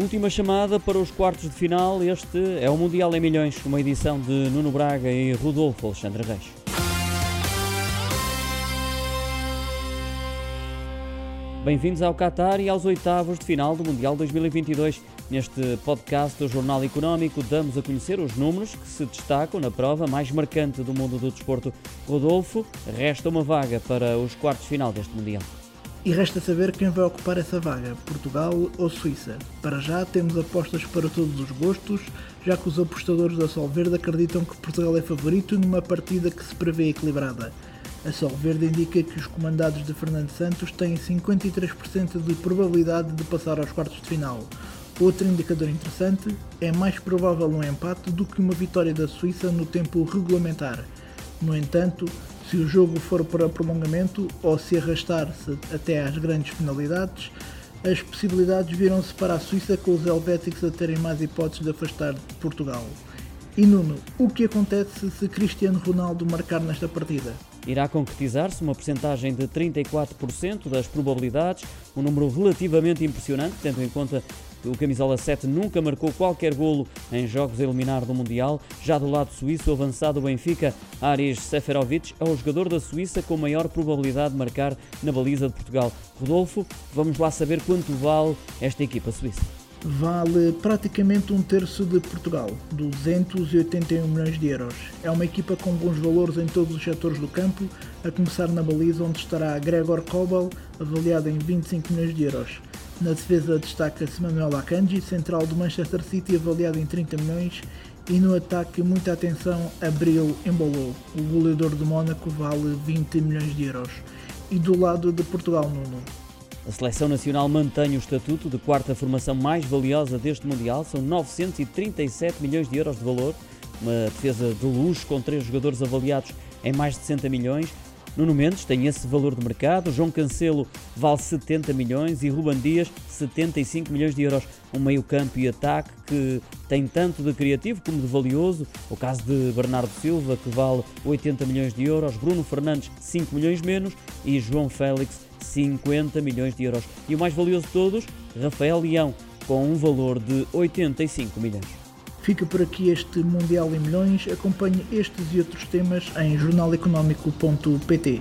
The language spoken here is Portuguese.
Última chamada para os quartos de final. Este é o Mundial em Milhões, uma edição de Nuno Braga e Rodolfo Alexandre Reis. Bem-vindos ao Qatar e aos oitavos de final do Mundial 2022. Neste podcast do Jornal Económico damos a conhecer os números que se destacam na prova mais marcante do mundo do desporto. Rodolfo, resta uma vaga para os quartos de final deste Mundial. E resta saber quem vai ocupar essa vaga, Portugal ou Suíça. Para já temos apostas para todos os gostos, já que os apostadores da Solverde acreditam que Portugal é favorito numa partida que se prevê equilibrada. A Solverde indica que os comandados de Fernando Santos têm 53% de probabilidade de passar aos quartos de final. Outro indicador interessante é mais provável um empate do que uma vitória da Suíça no tempo regulamentar. No entanto, se o jogo for para prolongamento ou se arrastar-se até às grandes finalidades, as possibilidades viram-se para a Suíça com os helvéticos a terem mais hipóteses de afastar de Portugal. E Nuno, o que acontece se Cristiano Ronaldo marcar nesta partida? Irá concretizar-se uma percentagem de 34% das probabilidades, um número relativamente impressionante, tendo em conta o camisola 7 nunca marcou qualquer golo em jogos a eliminar do Mundial. Já do lado suíço, o avançado Benfica, Aris Seferovic, é o jogador da Suíça com maior probabilidade de marcar na baliza de Portugal. Rodolfo, vamos lá saber quanto vale esta equipa suíça vale praticamente um terço de Portugal, 281 milhões de euros. É uma equipa com bons valores em todos os setores do campo, a começar na baliza onde estará Gregor Kobel, avaliado em 25 milhões de euros. Na defesa destaca-se Manuel Akanji, central do Manchester City, avaliado em 30 milhões, e no ataque muita atenção a Bril Embolo, o goleador do Mónaco vale 20 milhões de euros. E do lado de Portugal, Nuno, a seleção nacional mantém o estatuto de quarta formação mais valiosa deste Mundial, são 937 milhões de euros de valor, uma defesa de luxo com três jogadores avaliados em mais de 60 milhões. Nuno Mendes tem esse valor de mercado, João Cancelo vale 70 milhões e Ruban Dias 75 milhões de euros. Um meio-campo e ataque que tem tanto de criativo como de valioso. O caso de Bernardo Silva, que vale 80 milhões de euros, Bruno Fernandes 5 milhões menos e João Félix 50 milhões de euros. E o mais valioso de todos, Rafael Leão, com um valor de 85 milhões. Fica por aqui este Mundial em Milhões. Acompanhe estes e outros temas em jornaleconómico.pt.